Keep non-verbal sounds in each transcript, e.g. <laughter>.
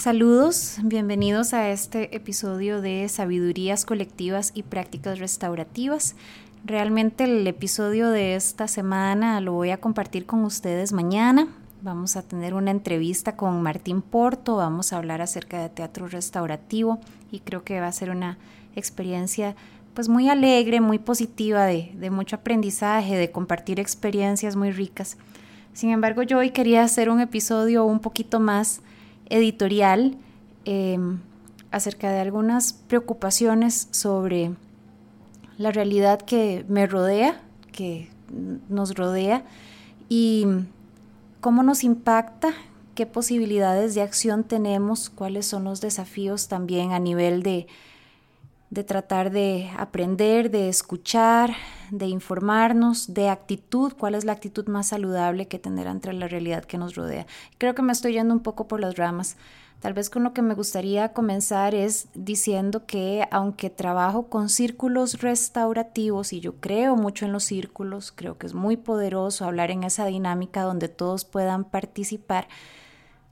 Saludos, bienvenidos a este episodio de Sabidurías Colectivas y Prácticas Restaurativas. Realmente el episodio de esta semana lo voy a compartir con ustedes mañana. Vamos a tener una entrevista con Martín Porto, vamos a hablar acerca de teatro restaurativo y creo que va a ser una experiencia pues muy alegre, muy positiva, de, de mucho aprendizaje, de compartir experiencias muy ricas. Sin embargo, yo hoy quería hacer un episodio un poquito más editorial em, acerca de algunas preocupaciones sobre la realidad que me rodea, que nos rodea y cómo nos impacta, qué posibilidades de acción tenemos, cuáles son los desafíos también a nivel de, de tratar de aprender, de escuchar, de informarnos, de actitud, cuál es la actitud más saludable que tener ante la realidad que nos rodea. Creo que me estoy yendo un poco por las ramas. Tal vez con lo que me gustaría comenzar es diciendo que aunque trabajo con círculos restaurativos y yo creo mucho en los círculos, creo que es muy poderoso hablar en esa dinámica donde todos puedan participar,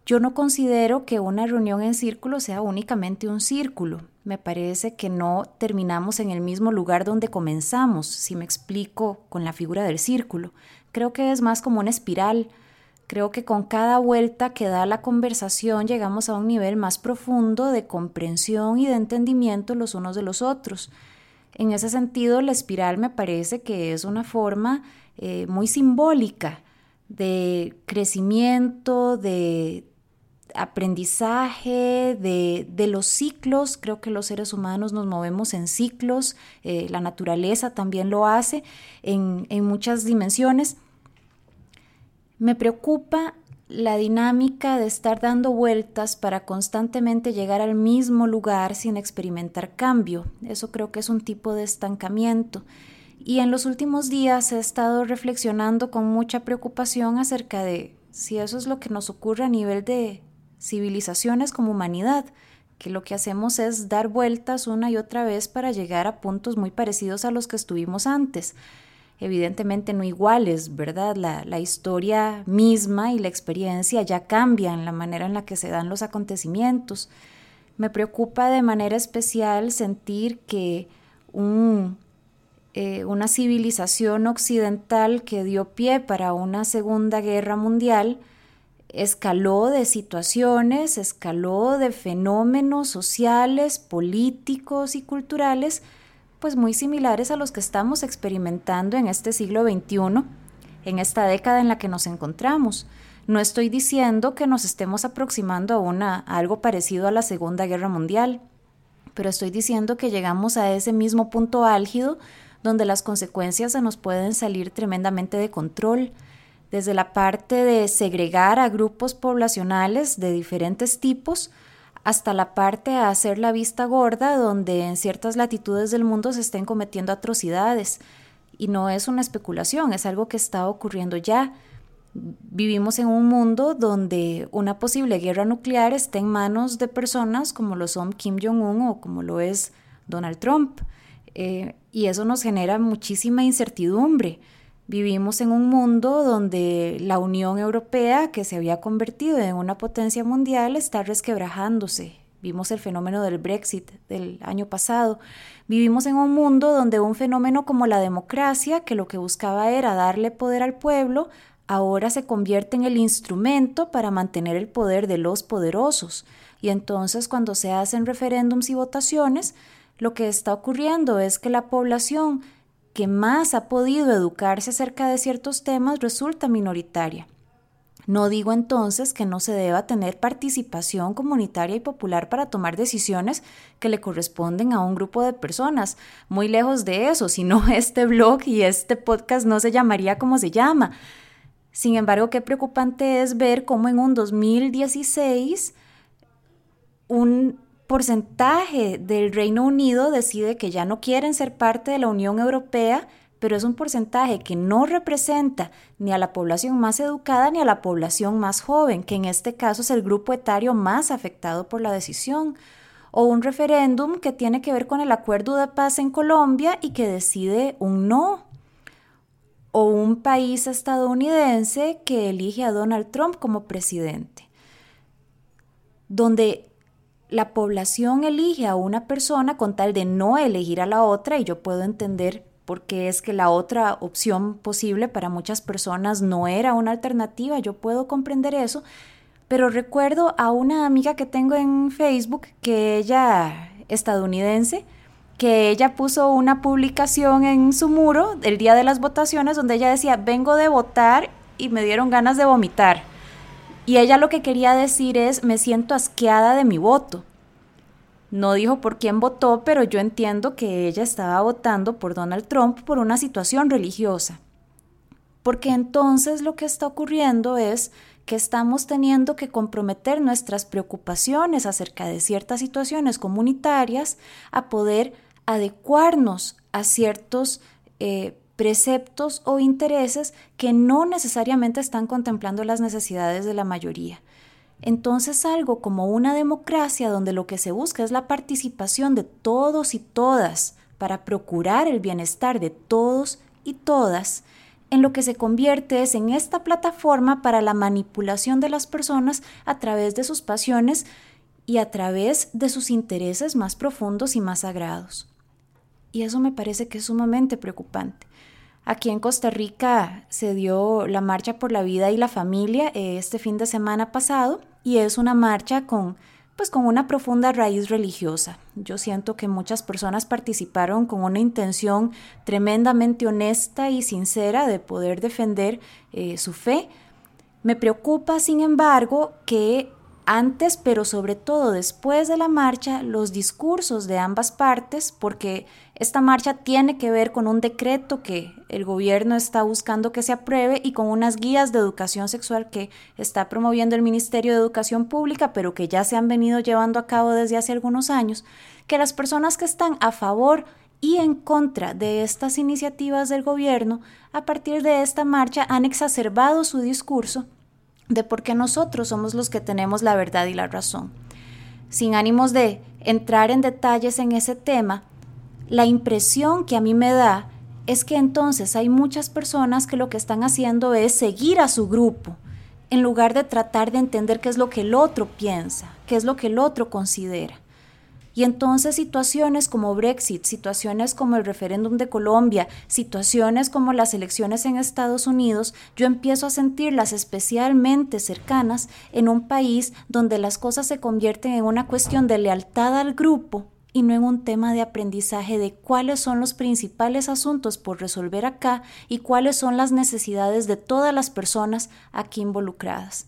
yo no considero que una reunión en círculo sea únicamente un círculo. Me parece que no terminamos en el mismo lugar donde comenzamos, si me explico con la figura del círculo. Creo que es más como una espiral. Creo que con cada vuelta que da la conversación llegamos a un nivel más profundo de comprensión y de entendimiento los unos de los otros. En ese sentido, la espiral me parece que es una forma eh, muy simbólica de crecimiento, de aprendizaje, de, los ciclos. Creo que los seres humanos nos movemos en ciclos, eh, la naturaleza también lo hace en, en muchas dimensiones. Me preocupa la dinámica de estar dando vueltas para constantemente llegar al mismo lugar sin experimentar cambio. Eso creo que es un tipo de estancamiento. Y en los últimos días he estado reflexionando con mucha preocupación acerca de si eso es lo que nos ocurre a nivel de civilizaciones como humanidad, que lo que hacemos es dar vueltas una y otra vez para llegar a puntos muy parecidos a los que estuvimos antes. Evidentemente no iguales, ¿verdad? La, historia misma y la experiencia ya cambian la manera en la que se dan los acontecimientos. Me preocupa de manera especial sentir que eh, una civilización occidental que dio pie para una Segunda Guerra Mundial escaló de situaciones, escaló de fenómenos sociales, políticos y culturales, pues muy similares a los que estamos experimentando en este siglo XXI, en esta década en la que nos encontramos. No estoy diciendo que nos estemos aproximando a, una, a algo parecido a la Segunda Guerra Mundial, pero estoy diciendo que llegamos a ese mismo punto álgido donde las consecuencias se nos pueden salir tremendamente de control, desde la parte de segregar a grupos poblacionales de diferentes tipos, hasta la parte de hacer la vista gorda, donde en ciertas latitudes del mundo se estén cometiendo atrocidades. Y no es una especulación, es algo que está ocurriendo ya. Vivimos en un mundo donde una posible guerra nuclear está en manos de personas como lo son Kim Jong-un o como lo es Donald Trump. Eh, y eso nos genera muchísima incertidumbre. Vivimos en un mundo donde la Unión Europea, que se había convertido en una potencia mundial, está resquebrajándose. Vimos el fenómeno del Brexit del año pasado. Vivimos en un mundo donde un fenómeno como la democracia, que lo que buscaba era darle poder al pueblo, ahora se convierte en el instrumento para mantener el poder de los poderosos. Y entonces cuando se hacen referéndums y votaciones, lo que está ocurriendo es que la población que más ha podido educarse acerca de ciertos temas resulta minoritaria. No digo entonces que no se deba tener participación comunitaria y popular para tomar decisiones que le corresponden a un grupo de personas. Muy lejos de eso, si no <laughs> este blog y este podcast no se llamaría como se llama. Sin embargo, qué preocupante es ver cómo en un 2016 un porcentaje del Reino Unido decide que ya no quieren ser parte de la Unión Europea, pero es un porcentaje que no representa ni a la población más educada ni a la población más joven, que en este caso es el grupo etario más afectado por la decisión, o un referéndum que tiene que ver con el acuerdo de paz en Colombia y que decide un no, o un país estadounidense que elige a Donald Trump como presidente. donde la población elige a una persona con tal de no elegir a la otra y yo puedo entender por qué es que la otra opción posible para muchas personas no era una alternativa, yo puedo comprender eso, pero recuerdo a una amiga que tengo en Facebook que ella estadounidense que ella puso una publicación en su muro el día de las votaciones donde ella decía, vengo de votar y me dieron ganas de vomitar. Y ella lo que quería decir es, me siento asqueada de mi voto. No dijo por quién votó, pero yo entiendo que ella estaba votando por Donald Trump por una situación religiosa. Porque entonces lo que está ocurriendo es que estamos teniendo que comprometer nuestras preocupaciones acerca de ciertas situaciones comunitarias a poder adecuarnos a ciertos eh, preceptos o intereses que no necesariamente están contemplando las necesidades de la mayoría. Entonces algo como una democracia donde lo que se busca es la participación de todos y todas para procurar el bienestar de todos y todas, en lo que se convierte es en esta plataforma para la manipulación de las personas a través de sus pasiones y a través de sus intereses más profundos y más sagrados. Y eso me parece que es sumamente preocupante. Aquí en Costa Rica se dio la Marcha por la Vida y la Familia eh, este fin de semana pasado y es una marcha con pues con una profunda raíz religiosa. Yo siento que muchas personas participaron con una intención tremendamente honesta y sincera de poder defender eh, su fe. Me preocupa, sin embargo, que antes, pero sobre todo después de la marcha, los discursos de ambas partes, porque esta marcha tiene que ver con un decreto que el gobierno está buscando que se apruebe y con unas guías de educación sexual que está promoviendo el Ministerio de Educación Pública, pero que ya se han venido llevando a cabo desde hace algunos años, que las personas que están a favor y en contra de estas iniciativas del gobierno, a partir de esta marcha han exacerbado su discurso de por qué nosotros somos los que tenemos la verdad y la razón. Sin ánimos de entrar en detalles en ese tema, la impresión que a mí me da es que entonces hay muchas personas que lo que están haciendo es seguir a su grupo, en lugar de tratar de entender qué es lo que el otro piensa, qué es lo que el otro considera. Y entonces situaciones como Brexit, situaciones como el referéndum de Colombia, situaciones como las elecciones en Estados Unidos, yo empiezo a sentirlas especialmente cercanas en un país donde las cosas se convierten en una cuestión de lealtad al grupo y no en un tema de aprendizaje de cuáles son los principales asuntos por resolver acá y cuáles son las necesidades de todas las personas aquí involucradas.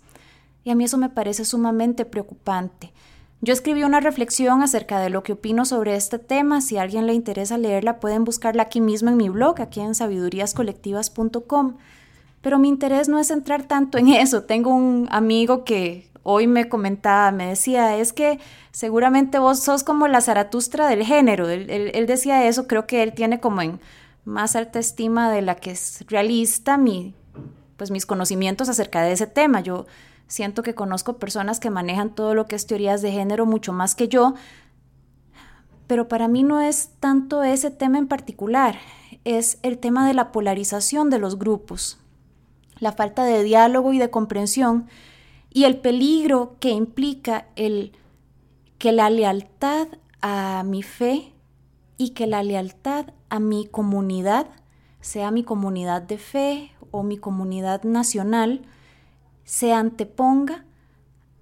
Y a mí eso me parece sumamente preocupante. Yo escribí una reflexión acerca de lo que opino sobre este tema. Si a alguien le interesa leerla, pueden buscarla aquí mismo en mi blog, aquí en sabiduríascolectivas.com. Pero mi interés no es entrar tanto en eso. Tengo un amigo que hoy me comentaba, me decía, es que seguramente vos sos como la Zaratustra del género. Él, decía eso, creo que él tiene como en más alta estima de la que es realista mi, pues mis conocimientos acerca de ese tema. Yo Siento que conozco personas que manejan todo lo que es teorías de género mucho más que yo, pero para mí no es tanto ese tema en particular, es el tema de la polarización de los grupos, la falta de diálogo y de comprensión y el peligro que implica el que la lealtad a mi fe y que la lealtad a mi comunidad, sea mi comunidad de fe o mi comunidad nacional, se anteponga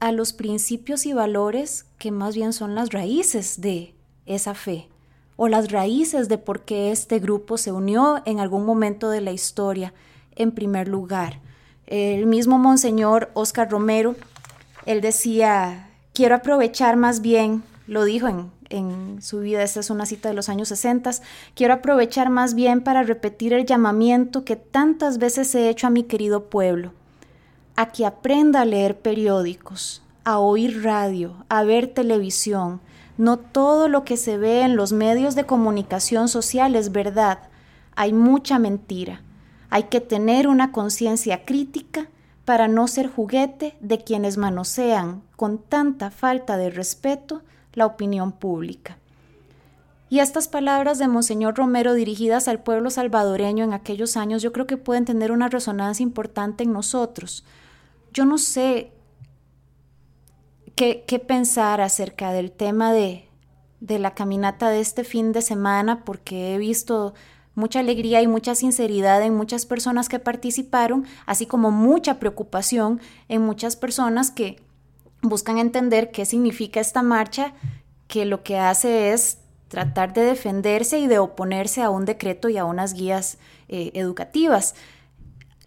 a los principios y valores que más bien son las raíces de esa fe o las raíces de por qué este grupo se unió en algún momento de la historia en primer lugar. El mismo Monseñor Oscar Romero, él decía, quiero aprovechar más bien, lo dijo en, en su vida, esta es una cita de los años 60, quiero aprovechar más bien para repetir el llamamiento que tantas veces he hecho a mi querido pueblo a que aprenda a leer periódicos, a oír radio, a ver televisión. No todo lo que se ve en los medios de comunicación social es verdad. Hay mucha mentira. Hay que tener una conciencia crítica para no ser juguete de quienes manosean con tanta falta de respeto la opinión pública. Y estas palabras de Monseñor Romero dirigidas al pueblo salvadoreño en aquellos años yo creo que pueden tener una resonancia importante en nosotros, yo no sé qué, qué pensar acerca del tema de, de la caminata de este fin de semana, porque he visto mucha alegría y mucha sinceridad en muchas personas que participaron, así como mucha preocupación en muchas personas que buscan entender qué significa esta marcha, que lo que hace es tratar de defenderse y de oponerse a un decreto y a unas guías eh, educativas.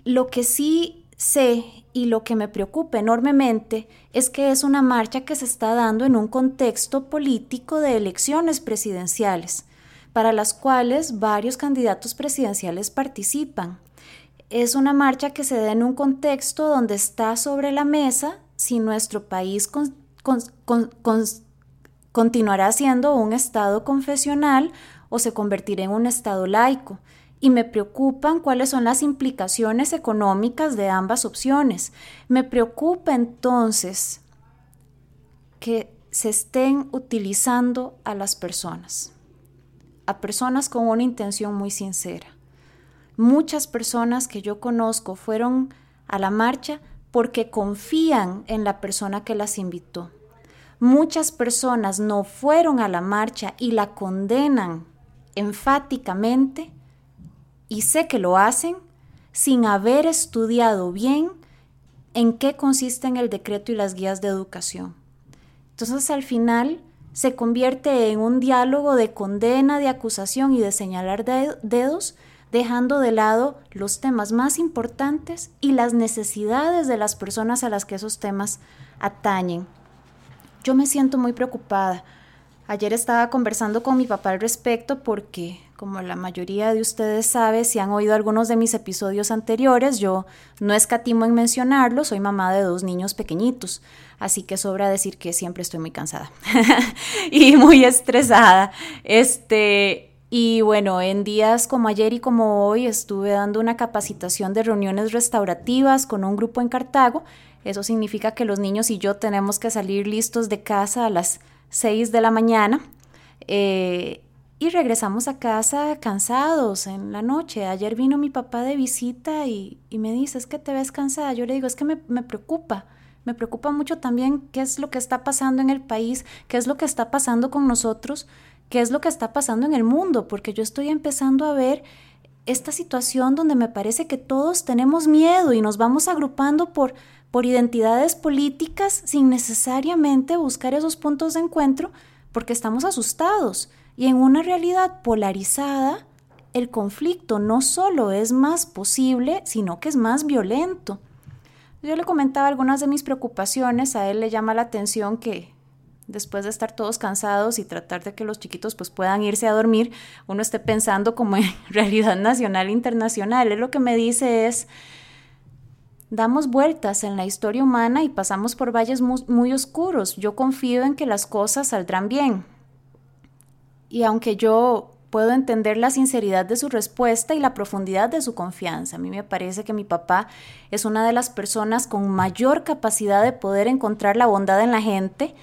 Lo que sí sé y lo que me preocupa enormemente es que es una marcha que se está dando en un contexto político de elecciones presidenciales, para las cuales varios candidatos presidenciales participan. Es una marcha que se da en un contexto donde está sobre la mesa si nuestro país continuará siendo un Estado confesional o se convertirá en un Estado laico. Y me preocupan cuáles son las implicaciones económicas de ambas opciones. Me preocupa entonces que se estén utilizando a las personas, a personas con una intención muy sincera. Muchas personas que yo conozco fueron a la marcha porque confían en la persona que las invitó Muchas personas no fueron a la marcha y la condenan enfáticamente, y sé que lo hacen sin haber estudiado bien en qué consisten el decreto y las guías de educación. Entonces al final se convierte en un diálogo de condena, de acusación y de señalar dedos, dejando de lado los temas más importantes y las necesidades de las personas a las que esos temas atañen. Yo me siento muy preocupada. Ayer estaba conversando con mi papá al respecto porque, como la mayoría de ustedes sabe, si han oído algunos de mis episodios anteriores, yo no escatimo en mencionarlo, soy mamá de dos niños pequeñitos, así que sobra decir que siempre estoy muy cansada <laughs> y muy estresada. Este, y bueno, en días como ayer y como hoy estuve dando una capacitación de reuniones restaurativas con un grupo en Cartago eso significa que los niños y yo tenemos que salir listos de casa a las 6 de la mañana eh, y regresamos a casa cansados en la noche. Ayer vino mi papá de visita y, me dice, es que te ves cansada. Yo le digo, es que me, me preocupa. Me preocupa mucho también qué es lo que está pasando en el país, qué es lo que está pasando con nosotros, qué es lo que está pasando en el mundo, porque yo estoy empezando a ver esta situación donde me parece que todos tenemos miedo y nos vamos agrupando por por identidades políticas sin necesariamente buscar esos puntos de encuentro porque estamos asustados. Y en una realidad polarizada, el conflicto no solo es más posible, sino que es más violento. Yo le comentaba algunas de mis preocupaciones, a él le llama la atención que después de estar todos cansados y tratar de que los chiquitos pues puedan irse a dormir, uno esté pensando como en <laughs> realidad nacional e internacional. Él lo que me dice es, Damos vueltas en la historia humana y pasamos por valles muy, oscuros. Yo confío en que las cosas saldrán bien. Y aunque yo puedo entender la sinceridad de su respuesta y la profundidad de su confianza. A mí me parece que mi papá es una de las personas con mayor capacidad de poder encontrar la bondad en la gente.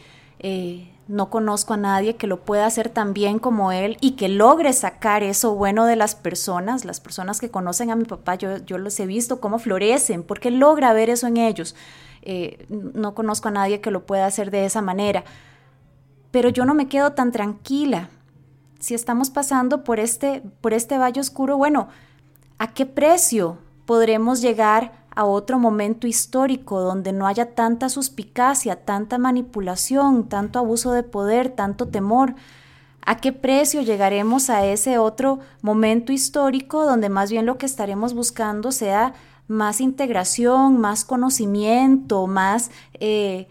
Eh, no conozco a nadie que lo pueda hacer tan bien como él y que logre sacar eso bueno de las personas. Las personas que conocen a mi papá, yo, yo los he visto cómo florecen, porque logra ver eso en ellos. Eh, no conozco a nadie que lo pueda hacer de esa manera. Pero yo no me quedo tan tranquila. Si estamos pasando por este, por este valle oscuro, bueno, ¿a qué precio podremos llegar a otro momento histórico donde no haya tanta suspicacia, tanta manipulación, tanto abuso de poder, tanto temor. ¿A qué precio llegaremos a ese otro momento histórico donde más bien lo que estaremos buscando sea más integración, más conocimiento, más eh,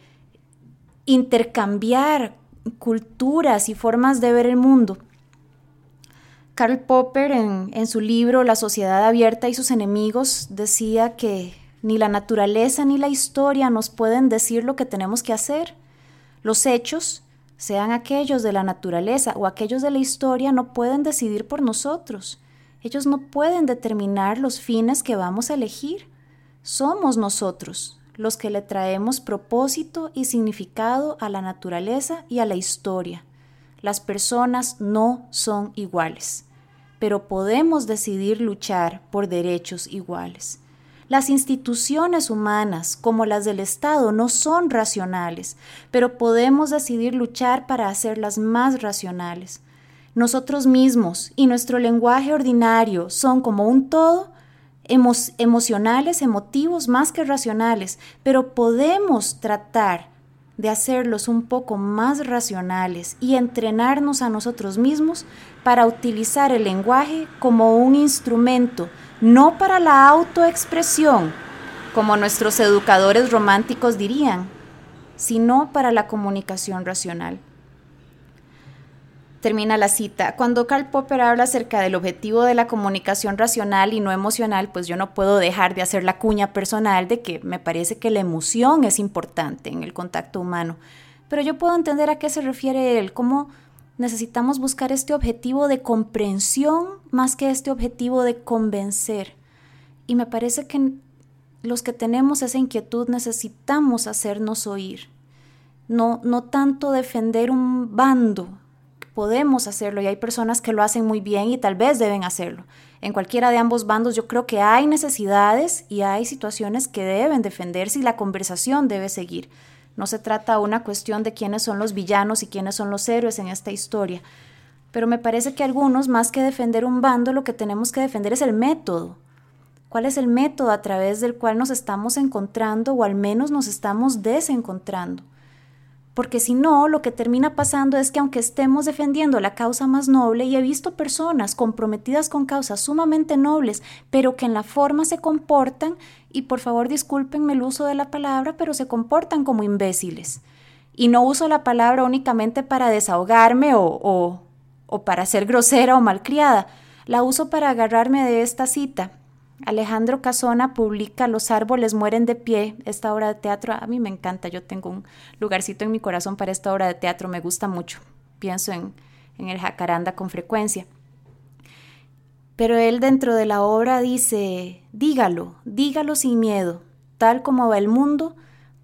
intercambiar culturas y formas de ver el mundo? Karl Popper en, su libro La sociedad abierta y sus enemigos decía que ni la naturaleza ni la historia nos pueden decir lo que tenemos que hacer. Los hechos, sean aquellos de la naturaleza o aquellos de la historia, no pueden decidir por nosotros. Ellos no pueden determinar los fines que vamos a elegir. Somos nosotros los que le traemos propósito y significado a la naturaleza y a la historia. Las personas no son iguales pero podemos decidir luchar por derechos iguales. Las instituciones humanas, como las del Estado, no son racionales, pero podemos decidir luchar para hacerlas más racionales. Nosotros mismos y nuestro lenguaje ordinario son como un todo, emocionales, emotivos, más que racionales, pero podemos tratar de hacerlos un poco más racionales y entrenarnos a nosotros mismos para utilizar el lenguaje como un instrumento, no para la autoexpresión, como nuestros educadores románticos dirían, sino para la comunicación racional. Termina la cita. Cuando Karl Popper habla acerca del objetivo de la comunicación racional y no emocional, pues yo no puedo dejar de hacer la cuña personal de que me parece que la emoción es importante en el contacto humano. Pero yo puedo entender a qué se refiere él, cómo necesitamos buscar este objetivo de comprensión más que este objetivo de convencer. Y me parece que los que tenemos esa inquietud necesitamos hacernos oír. No, no tanto defender un bando, podemos hacerlo y hay personas que lo hacen muy bien y tal vez deben hacerlo. En cualquiera de ambos bandos yo creo que hay necesidades y hay situaciones que deben defenderse y la conversación debe seguir. No se trata una cuestión de quiénes son los villanos y quiénes son los héroes en esta historia. Pero me parece que algunos, más que defender un bando, lo que tenemos que defender es el método. ¿Cuál es el método a través del cual nos estamos encontrando o al menos nos estamos desencontrando? Porque si no, lo que termina pasando es que aunque estemos defendiendo la causa más noble, y he visto personas comprometidas con causas sumamente nobles, pero que en la forma se comportan, y por favor discúlpenme el uso de la palabra, pero se comportan como imbéciles. Y no uso la palabra únicamente para desahogarme o, o, o para ser grosera o malcriada, la uso para agarrarme de esta cita Alejandro Casona publica Los árboles mueren de pie, esta obra de teatro. A mí me encanta, yo tengo un lugarcito en mi corazón para esta obra de teatro, me gusta mucho. Pienso en, en el jacaranda con frecuencia. Pero él dentro de la obra dice, dígalo, dígalo sin miedo, tal como va el mundo,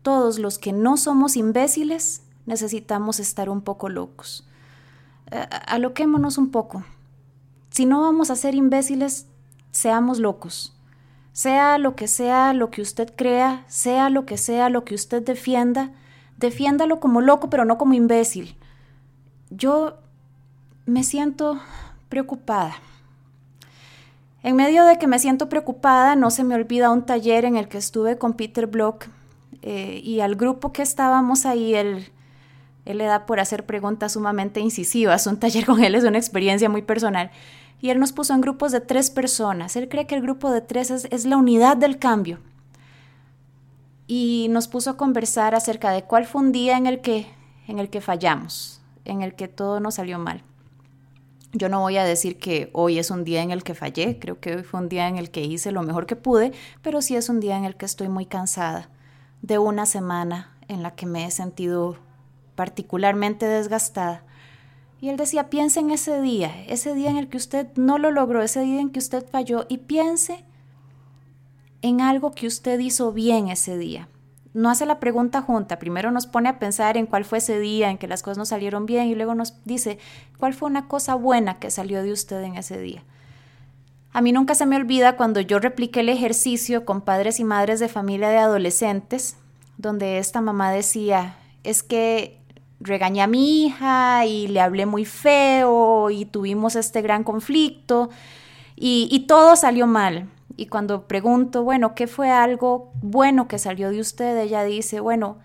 todos los que no somos imbéciles necesitamos estar un poco locos. aloquémonos un poco. Si no vamos a ser imbéciles, seamos locos. Sea lo que sea lo que usted crea, sea lo que sea lo que usted defienda, defiéndalo como loco, pero no como imbécil. Yo me siento preocupada. En medio de que me siento preocupada, no se me olvida un taller en el que estuve con Peter Block eh, y al grupo que estábamos ahí, él, él le da por hacer preguntas sumamente incisivas. Un taller con él es una experiencia muy personal y él nos puso en grupos de tres personas. Él cree que el grupo de tres es, la unidad del cambio. Y nos puso a conversar acerca de cuál fue un día en el que, en el que fallamos, en el que todo nos salió mal. Yo no voy a decir que hoy es un día en el que fallé, creo que hoy fue un día en el que hice lo mejor que pude, pero sí es un día en el que estoy muy cansada de una semana en la que me he sentido particularmente desgastada y él decía, piense en ese día, ese día en el que usted no lo logró, ese día en que usted falló, y piense en algo que usted hizo bien ese día. No hace la pregunta junta, primero nos pone a pensar en cuál fue ese día en que las cosas no salieron bien y luego nos dice cuál fue una cosa buena que salió de usted en ese día. A mí nunca se me olvida cuando yo repliqué el ejercicio con padres y madres de familia de adolescentes, donde esta mamá decía, es que regañé a mi hija y le hablé muy feo y tuvimos este gran conflicto y, todo salió mal. Y cuando pregunto, bueno, ¿qué fue algo bueno que salió de usted? Ella dice, bueno,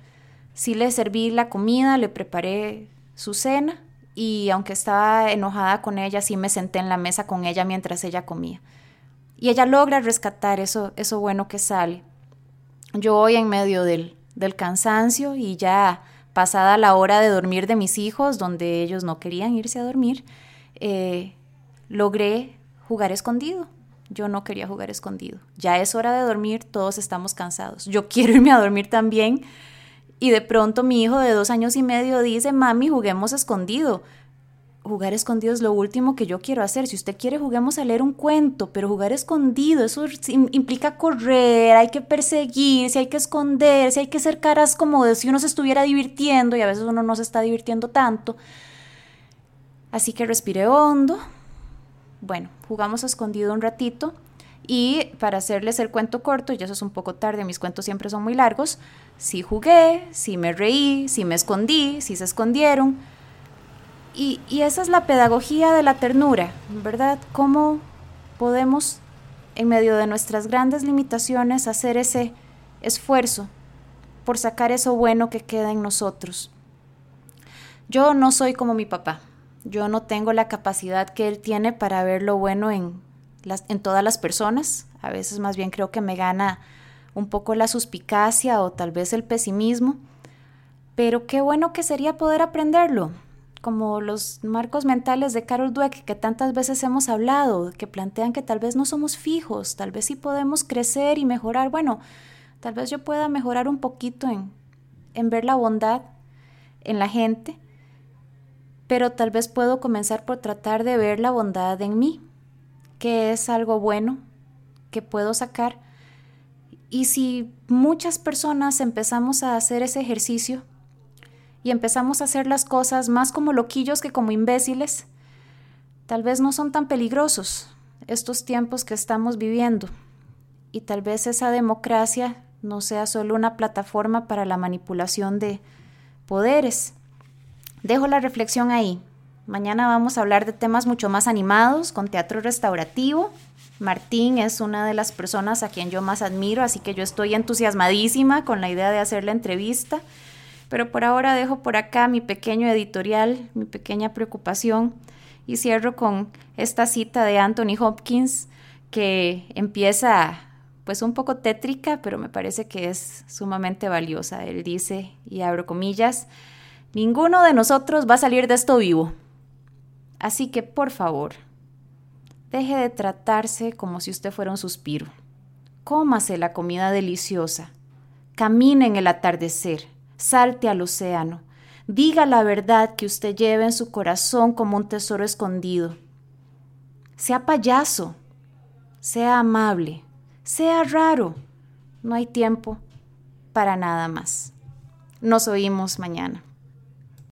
sí le serví la comida, le preparé su cena y aunque estaba enojada con ella, sí me senté en la mesa con ella mientras ella comía. Y ella logra rescatar eso, eso bueno que sale. Yo voy en medio del, del cansancio y ya pasada la hora de dormir de mis hijos, donde ellos no querían irse a dormir, eh, logré jugar escondido. Yo no quería jugar escondido. Ya es hora de dormir, todos estamos cansados. Yo <laughs> quiero irme a dormir también. Y de pronto mi hijo de dos años y medio dice, mami, juguemos escondido jugar escondido es lo último que yo quiero hacer. Si usted quiere, juguemos a leer un cuento, pero jugar escondido, eso implica correr, hay que perseguirse, hay que esconderse, hay que ser caras como de si uno se estuviera divirtiendo y a veces uno no se está divirtiendo tanto. Así que respiré hondo. Bueno, jugamos a escondido un ratito Y para hacerles el cuento corto, y eso es un poco tarde, mis cuentos siempre son muy largos, si jugué, si me reí, si me escondí, si se escondieron. Y, esa es la pedagogía de la ternura, ¿verdad? ¿Cómo podemos, en medio de nuestras grandes limitaciones, hacer ese esfuerzo por sacar eso bueno que queda en nosotros? Yo no soy como mi papá. Yo no tengo la capacidad que él tiene para ver lo bueno en todas las personas. A veces más bien creo que me gana un poco la suspicacia o tal vez el pesimismo. Pero qué bueno que sería poder aprenderlo, como los marcos mentales de Carol Dweck que tantas veces hemos hablado, que plantean que tal vez no somos fijos, tal vez sí podemos crecer y mejorar. Bueno, tal vez yo pueda mejorar un poquito en, en ver la bondad en la gente pero tal vez puedo comenzar por tratar de ver la bondad en mí, que es algo bueno que puedo sacar. Y si muchas personas empezamos a hacer ese ejercicio y empezamos a hacer las cosas más como loquillos que como imbéciles, tal vez no son tan peligrosos estos tiempos que estamos viviendo. Y tal vez esa democracia no sea solo una plataforma para la manipulación de poderes, Dejo la reflexión ahí. Mañana vamos a hablar de temas mucho más animados, con teatro restaurativo. Martín es una de las personas a quien yo más admiro, así que yo estoy entusiasmadísima con la idea de hacer la entrevista. Pero por ahora dejo por acá mi pequeño editorial, mi pequeña preocupación y cierro con esta cita de Anthony Hopkins que empieza pues un poco tétrica, pero me parece que es sumamente valiosa. Él dice, y abro comillas, Ninguno de nosotros va a salir de esto vivo. Así que, por favor, deje de tratarse como si usted fuera un suspiro. Cómase la comida deliciosa. Camine en el atardecer. Salte al océano. Diga la verdad que usted lleva en su corazón como un tesoro escondido. Sea payaso. Sea amable. Sea raro. No hay tiempo para nada más. Nos oímos mañana.